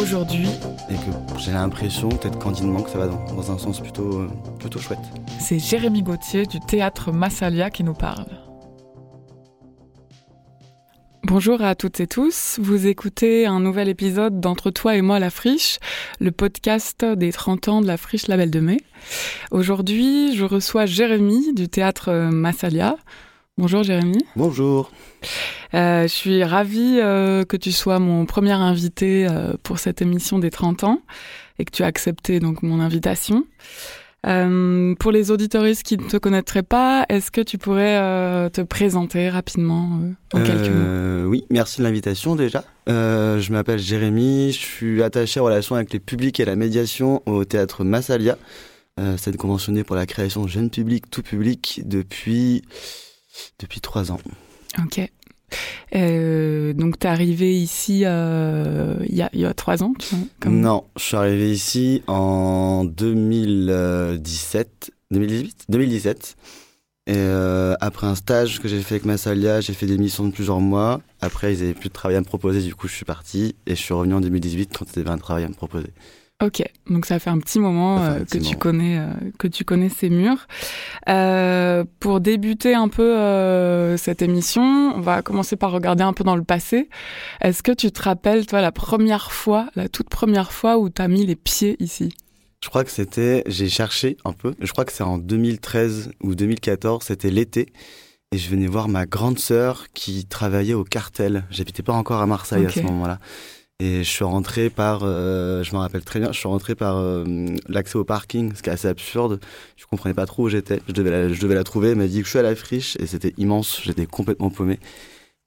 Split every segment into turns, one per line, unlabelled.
Aujourd'hui,
et que j'ai l'impression, peut-être candidement, que ça va dans, dans un sens plutôt, euh, plutôt chouette.
c'est Jérémy Gauthier du théâtre Massalia qui nous parle. Bonjour à toutes et tous, vous écoutez un nouvel épisode d'Entre toi et moi la friche, le podcast des 30 ans de la friche Label de Mai. Aujourd'hui, je reçois Jérémy du théâtre Massalia. Bonjour Jérémy.
Bonjour.
Euh, je suis ravie euh, que tu sois mon premier invité euh, pour cette émission des 30 ans et que tu as accepté donc mon invitation. Pour les auditoristes qui ne te connaîtraient pas, est-ce que tu pourrais te présenter rapidement en quelques mots?
oui, merci de l'invitation déjà. Je m'appelle Jérémy, je suis attaché en relation avec les publics et la médiation au théâtre Massalia. Euh, c'est conventionné pour la création jeune public, tout public depuis, depuis trois ans.
Ok. Euh, donc t'es arrivé ici euh, il y, a, y a trois ans comme-
Non, je suis arrivé ici en 2017, 2018, 2017. Et euh, après un stage que j'ai fait avec Massalia, j'ai fait des missions de plusieurs mois. Après, ils avaient plus de travail à me proposer, du coup, je suis parti et je suis revenu en 2018 quand ils avaient un travail à me proposer.
Ok, donc ça fait un petit moment euh, que tu
moment.
connais euh, que tu connais ces murs. Euh, pour débuter un peu cette émission, on va commencer par regarder un peu dans le passé. Est-ce que tu te rappelles toi la première fois, la toute première fois où tu as mis les pieds ici?
Je crois que c'était, j'ai cherché un peu, je crois que c'est en 2013 ou 2014, c'était l'été. Et je venais voir ma grande sœur qui travaillait au cartel. J'habitais pas encore à Marseille à ce moment-là. Et je suis rentré par, euh, je me rappelle très bien, je suis rentré par euh, l'accès au parking, ce qui est assez absurde. Je comprenais pas trop où j'étais. Je devais la, je devais la trouver. Elle m'a dit que je suis à la friche et c'était immense. J'étais complètement paumé.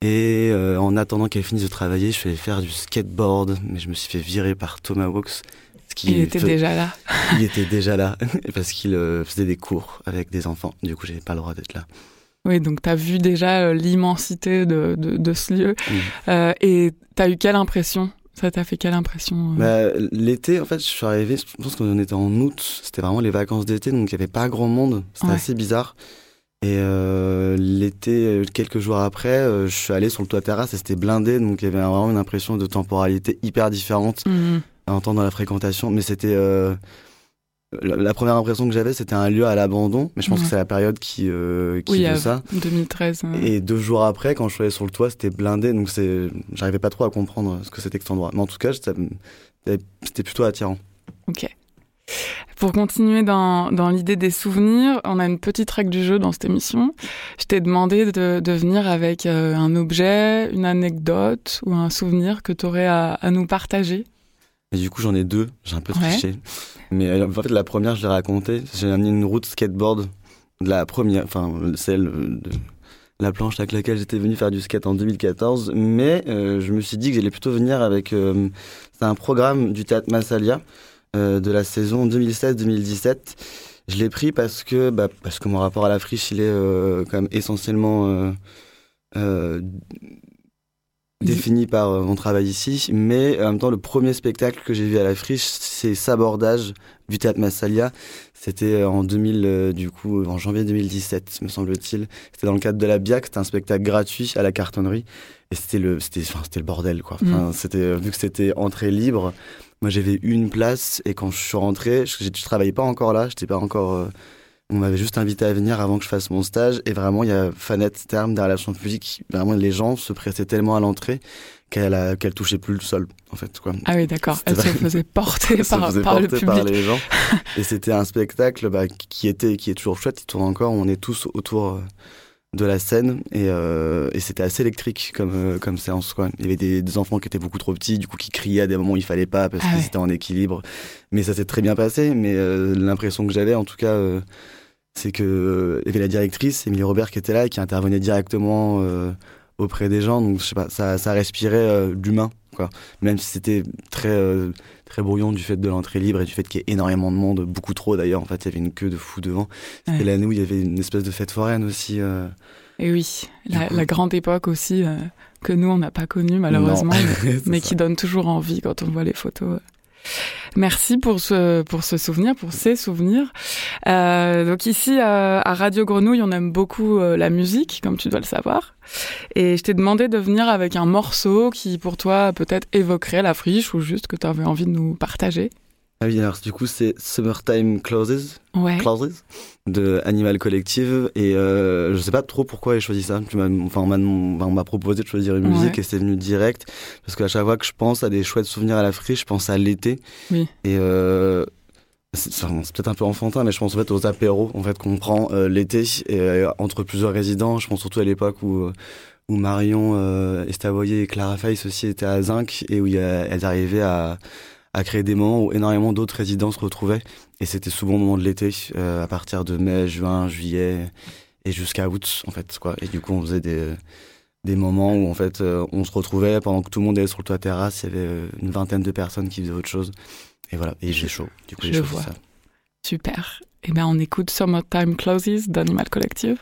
Et euh, en attendant qu'elle finisse de travailler, je suis allé faire du skateboard, mais je me suis fait virer par Thomas qui
Il était
fait-
déjà là.
il était déjà là parce qu'il faisait des cours avec des enfants. Du coup, j'avais pas le droit d'être là.
Oui, donc tu as vu déjà l'immensité de, de, de ce lieu. Et tu as eu quelle impression? Ça t'a fait quelle impression euh
Bah, L'été, en fait, je suis arrivé, je pense qu'on était en août, c'était vraiment les vacances d'été, donc il n'y avait pas grand monde. C'était
Ouais.
assez bizarre. Et euh, l'été, quelques jours après, euh, je suis allé sur le toit terrasse et c'était blindé, donc il y avait vraiment une impression de temporalité hyper différente
Mhm.
à entendre dans la fréquentation. Mais c'était. euh, la, première impression que j'avais, c'était un lieu à l'abandon, mais je pense
Ouais.
que c'est la période qui, euh, qui
Oui,
veut
à
ça.
2013. euh.
Et deux jours après, quand je suis allé sur le toit, c'était blindé, donc c'est, j'arrivais pas trop à comprendre ce que c'était que cet endroit. Mais en tout cas, c'était plutôt attirant.
Ok. Pour continuer dans, dans l'idée des souvenirs, on a une petite règle du jeu dans cette émission. Je t'ai demandé de, de venir avec euh, un objet, une anecdote ou un souvenir que tu aurais à, à nous partager.
Et du coup, j'en ai deux, j'ai un peu
Ouais.
triché. Mais euh, en fait, la première, je l'ai racontée. J'ai amené une route skateboard, de la première, enfin, celle de la planche avec laquelle j'étais venu faire du skate en 2014. Mais euh, je me suis dit que j'allais plutôt venir avec. euh, c'est un programme du théâtre Massalia euh, de la saison 2016-2017. Je l'ai pris parce que, bah, parce que mon rapport à la friche, il est quand même essentiellement euh, défini par euh, mon travail ici. Mais en même temps, le premier spectacle que j'ai vu à la friche, c'est Sabordage du théâtre Massalia. C'était euh, en 2000, euh, du coup, en janvier 2017, me semble-t-il. C'était dans le cadre de la BIAC, c'était un spectacle gratuit à la cartonnerie. Et c'était le, c'était, enfin, c'était le bordel, quoi. Enfin, c'était, euh, vu que c'était entrée libre, moi j'avais une place et quand je suis rentré, je, je travaillais pas encore là, j'étais pas encore. On m'avait juste invité à venir avant que je fasse mon stage et vraiment il y a Fanette Terme des relations publiques. Vraiment les gens se pressaient tellement à l'entrée qu'elle a- qu'elle touchait plus le sol en fait quoi.
Ah oui, d'accord. Elle se faisait porter
Elle se
par,
faisait
par le public.
par les gens. et c'était un spectacle bah, qui était qui est toujours chouette, il tourne encore. On est tous autour euh, de la scène et, euh, et c'était assez électrique comme euh, comme séance quoi. Il y avait des, des enfants qui étaient beaucoup trop petits, du coup qui criaient à des moments où il fallait pas parce
Ah
qu'ils
ouais.
étaient en équilibre. Mais ça s'est très bien passé. Mais euh, l'impression que j'avais en tout cas. euh, c'est que il y avait la directrice Émilie Robert qui était là et qui intervenait directement euh, auprès des gens. Donc je sais pas ça, ça respirait euh, l'humain quoi. Même si c'était très euh, très brouillon du fait de l'entrée libre et du fait qu'il y ait énormément de monde beaucoup trop d'ailleurs. En fait il y avait une queue de fou devant. C'était
ouais.
l'année où il y avait une espèce de fête foraine aussi euh.
et oui la, grande époque aussi euh, que nous on n'a pas connue malheureusement mais qui donne toujours envie quand on voit les photos Merci pour ce, pour ce souvenir, pour ces souvenirs. Euh, donc ici euh, à Radio Grenouille, on aime beaucoup euh, la musique, comme tu dois le savoir. Et je t'ai demandé de venir avec un morceau qui pour toi peut-être évoquerait la friche ou juste que tu avais envie de nous partager.
Ah du coup, c'est Summertime Closes. Closes de Animal Collective. Et euh, je sais pas trop pourquoi j'ai choisi ça. Enfin, on m'a proposé de choisir une musique et c'est venu direct. Parce qu'à chaque fois que je pense à des chouettes souvenirs à la friche, je pense à l'été. Et. Euh, c'est peut-être un peu enfantin, mais je pense en fait aux apéros en fait qu'on prend euh, l'été euh, entre plusieurs résidents. Je pense surtout à l'époque où où Marion euh, et Clara Fay aussi étaient à Zinc et où y elles arrivaient à à créer des moments où énormément d'autres résidents se retrouvaient. Et c'était souvent au moment de l'été, euh, à partir de mai, juin, juillet et jusqu'à août, en fait. Quoi. Et du coup, on faisait des, des moments où, en fait, euh, on se retrouvait pendant que tout le monde était sur le toit terrasse. Il y avait euh, une vingtaine de personnes qui faisaient autre chose. Et voilà, et j'ai chaud. Du coup, j'ai chaud.
Super. Eh bien, on écoute Summertime Closes d'Animal Collective.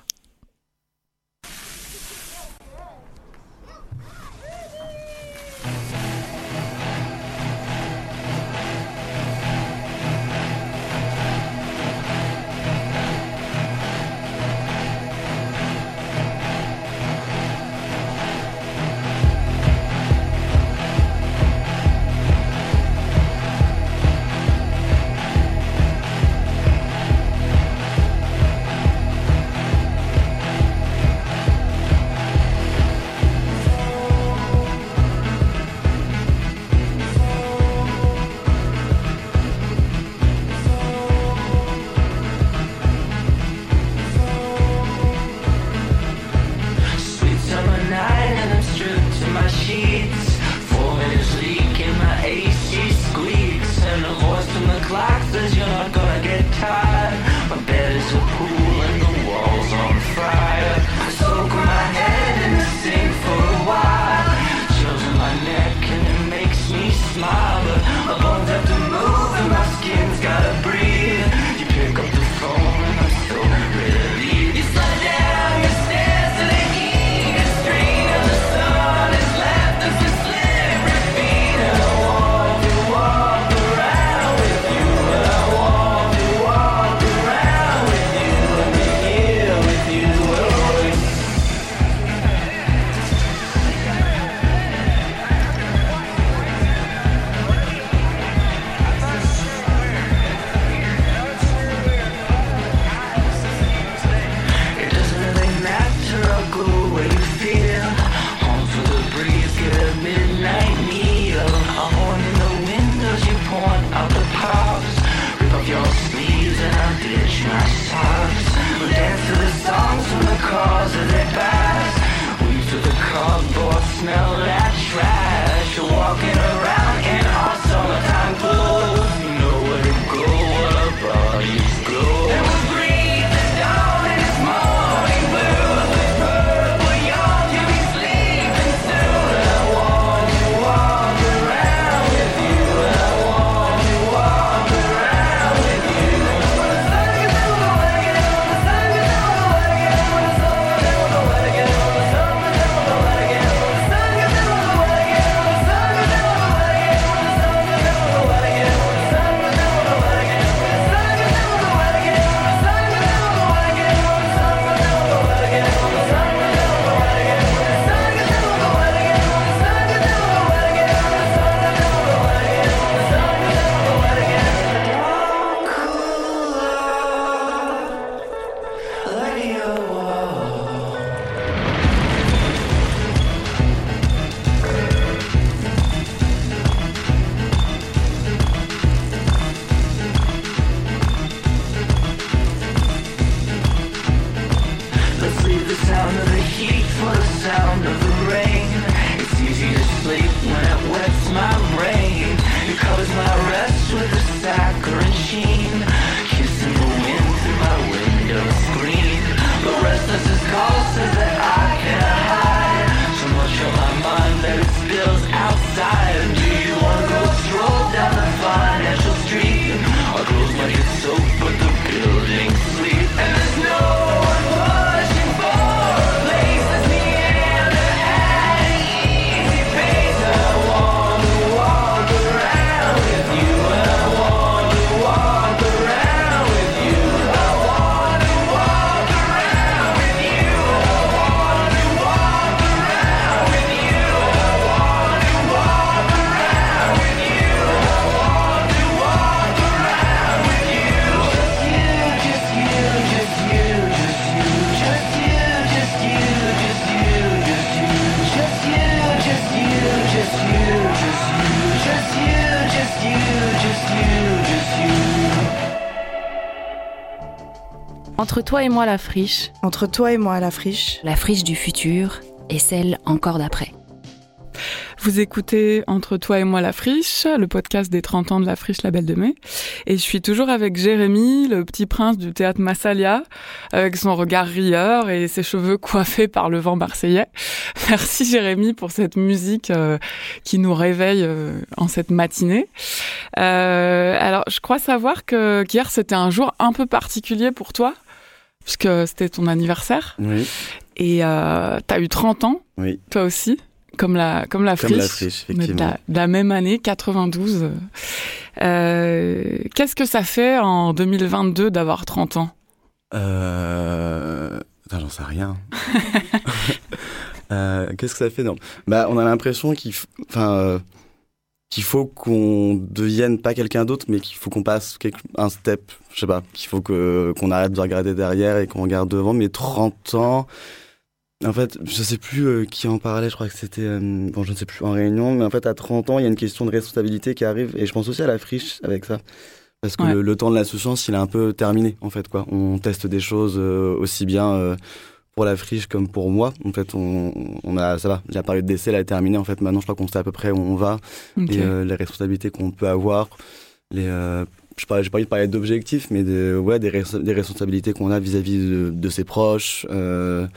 Entre toi et moi, la friche,
Entre toi et moi, la friche.
La friche du futur et celle encore d'après.
Vous écoutez Entre toi et moi la friche, le podcast des 30 ans de la friche La Belle de Mai. Et je suis toujours avec Jérémy, le petit prince du théâtre Massalia, avec son regard rieur et ses cheveux coiffés par le vent marseillais. Merci Jérémy pour cette musique euh, qui nous réveille euh, en cette matinée. Euh, alors, je crois savoir que qu'hier c'était un jour un peu particulier pour toi, puisque c'était ton anniversaire.
Oui,
Et euh, t'as eu 30 ans,
oui.
toi aussi, comme la, comme la
Comme
friche.
la friche,
de
effectivement.
la, de la même année, 92. Euh, Qu'est-ce que ça fait en 2022 d'avoir 30 ans?
Euh... J'en sais rien. Euh, Qu'est-ce que ça fait non Bah, on a l'impression qu'il, f- enfin, euh, qu'il faut qu'on devienne pas quelqu'un d'autre, mais qu'il faut qu'on passe quelque- un step. Je sais pas. Qu'il faut que qu'on arrête de regarder derrière et qu'on regarde devant. Mais 30 ans. En fait, je sais plus euh, qui en parlait. Je crois que c'était, euh, bon, je ne sais plus en réunion. Mais en fait, à 30 ans, il y a une question de responsabilité qui arrive. Et je pense aussi à la friche avec ça. Parce que
Ouais.
le, le temps de l'insouciance, il est un peu terminé, en fait, quoi. On teste des choses euh, aussi bien euh, pour la friche comme pour moi. En fait, on, on a, ça va, la période d'essai, elle est terminée. En fait, maintenant, je crois qu'on sait à peu près où on va et les responsabilités qu'on peut avoir. Les, je parlais, j'ai pas envie de parler d'objectifs, mais de, ouais, des, res- des responsabilités qu'on a vis-à-vis de, de ses proches, euh,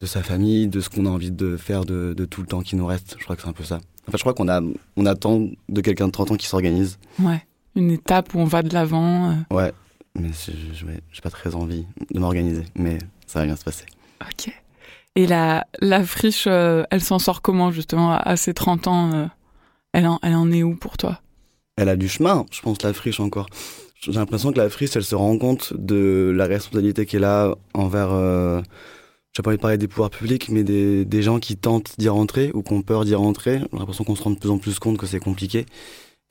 de sa famille, de ce qu'on a envie de faire de, de tout le temps qui nous reste. Je crois que c'est un peu ça. En fait, je crois qu'on a, on attend de quelqu'un de 30 ans qui s'organise.
Ouais. Une étape où on va de l'avant. euh,
Ouais, mais je- j'ai pas très envie de m'organiser, mais ça va bien se passer.
Ok. Et la, la friche, euh, elle s'en sort comment justement à, à ses 30 ans euh, elle, en, elle en est où pour toi?
Elle a du chemin, je pense, la friche encore. J'ai l'impression que la friche, elle se rend compte de la responsabilité qu'elle a envers, j'ai pas envie de parler des pouvoirs publics, mais des, gens qui tentent d'y rentrer ou qui ont peur d'y rentrer. J'ai l'impression qu'on se rend de plus en plus compte que c'est compliqué.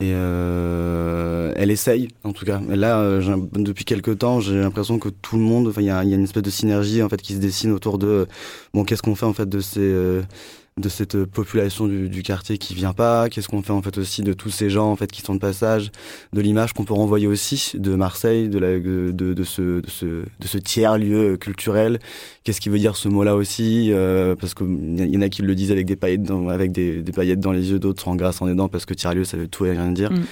Et euh, elle essaye, en tout cas. Là, euh, depuis quelques temps, j'ai l'impression que tout le monde, enfin, il y y a une espèce de synergie en fait qui se dessine autour de, bon, qu'est-ce qu'on fait en fait de ces, euh, de cette population du, du quartier qui vient pas Qu'est-ce qu'on fait en fait aussi de tous ces gens en fait qui sont de passage De l'image qu'on peut renvoyer aussi de Marseille, de, la, de, de, ce, de, ce, de ce tiers lieu culturel. Qu'est-ce qui veut dire ce mot-là aussi euh, Parce qu'il y en a qui le disent avec des paillettes dans, avec des, des paillettes dans les yeux, d'autres en grâce en les dents parce que tiers lieu ça veut tout et rien dire.
Mm.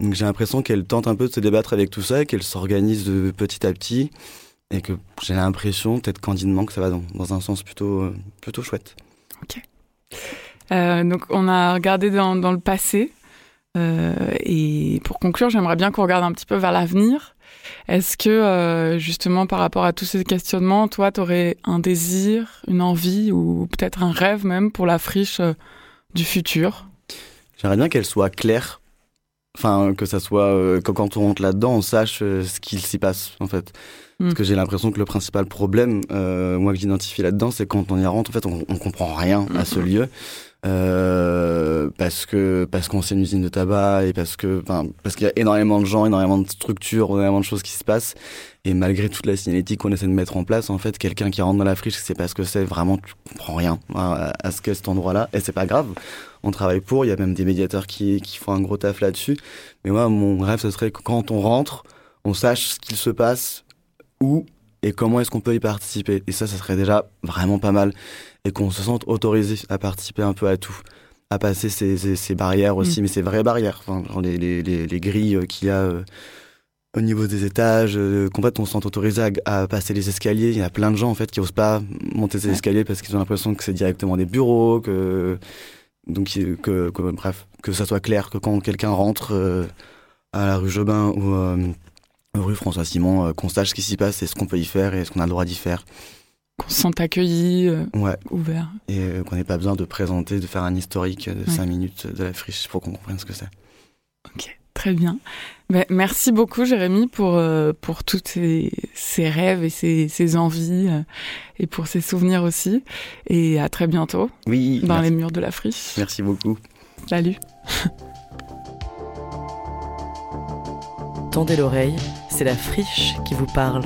Donc j'ai l'impression qu'elle tente un peu de se débattre avec tout ça, qu'elle s'organise de petit à petit et que j'ai l'impression, peut-être candidement, que ça va dans, dans un sens plutôt, euh, plutôt chouette.
Euh, Donc on a regardé dans, le passé. Euh, et pour conclure, j'aimerais bien qu'on regarde un petit peu vers l'avenir. Est-ce que euh, justement par rapport à tous ces questionnements, toi, tu aurais un désir, une envie ou peut-être un rêve même pour la friche du futur?
J'aimerais bien qu'elle soit claire. Enfin, que ça soit, euh, que quand on rentre là-dedans, on sache euh, ce qu'il s'y passe, en fait.
Mm.
Parce que j'ai l'impression que le principal problème, euh, moi que j'identifie là-dedans, c'est quand on y rentre, en fait, on, on comprend rien à ce lieu. Euh, parce que parce qu'on c'est une usine de tabac et parce que enfin parce qu'il y a énormément de gens énormément de structures énormément de choses qui se passent. Et malgré toute la signalétique qu'on essaie de mettre en place en fait quelqu'un qui rentre dans la friche c'est parce que c'est vraiment tu comprends rien à, à ce qu'est cet endroit là et c'est pas grave. On travaille pour. Il y a même des médiateurs qui qui font un gros taf là-dessus. Mais moi mon rêve ce serait que quand on rentre on sache ce qu'il se passe où et comment est-ce qu'on peut y participer? Et ça ça serait déjà vraiment pas mal. Et qu'on se sente autorisé à participer un peu à tout, à passer ces, ces, ces barrières aussi, mais ces vraies barrières, enfin, genre les, les, les, les grilles euh, qu'il y a euh, au niveau des étages, euh, qu'en fait on se sent autorisé à, à passer les escaliers. Il y a plein de gens en fait qui osent pas monter ces escaliers parce qu'ils ont l'impression que c'est directement des bureaux, que donc que, que bref, que ça soit clair que quand quelqu'un rentre euh, à la rue Jobin ou rue François Simon, euh, qu'on sache ce qui s'y passe et ce qu'on peut y faire et ce qu'on a le droit d'y faire.
Qu'on se sente accueilli, euh,
Ouais.
ouvert
et euh, qu'on n'ait pas besoin de présenter, de faire un historique de
Ouais.
5 minutes de la friche pour qu'on comprenne ce que c'est.
Ok, très bien. Ben, merci beaucoup Jérémy pour, euh, pour tous ces, ces rêves et ces, ces envies euh, et pour ces souvenirs aussi. Et à très bientôt
Oui,
dans
merci,
les murs de la friche.
merci beaucoup.
Salut.
Tendez l'oreille, c'est la friche qui vous parle.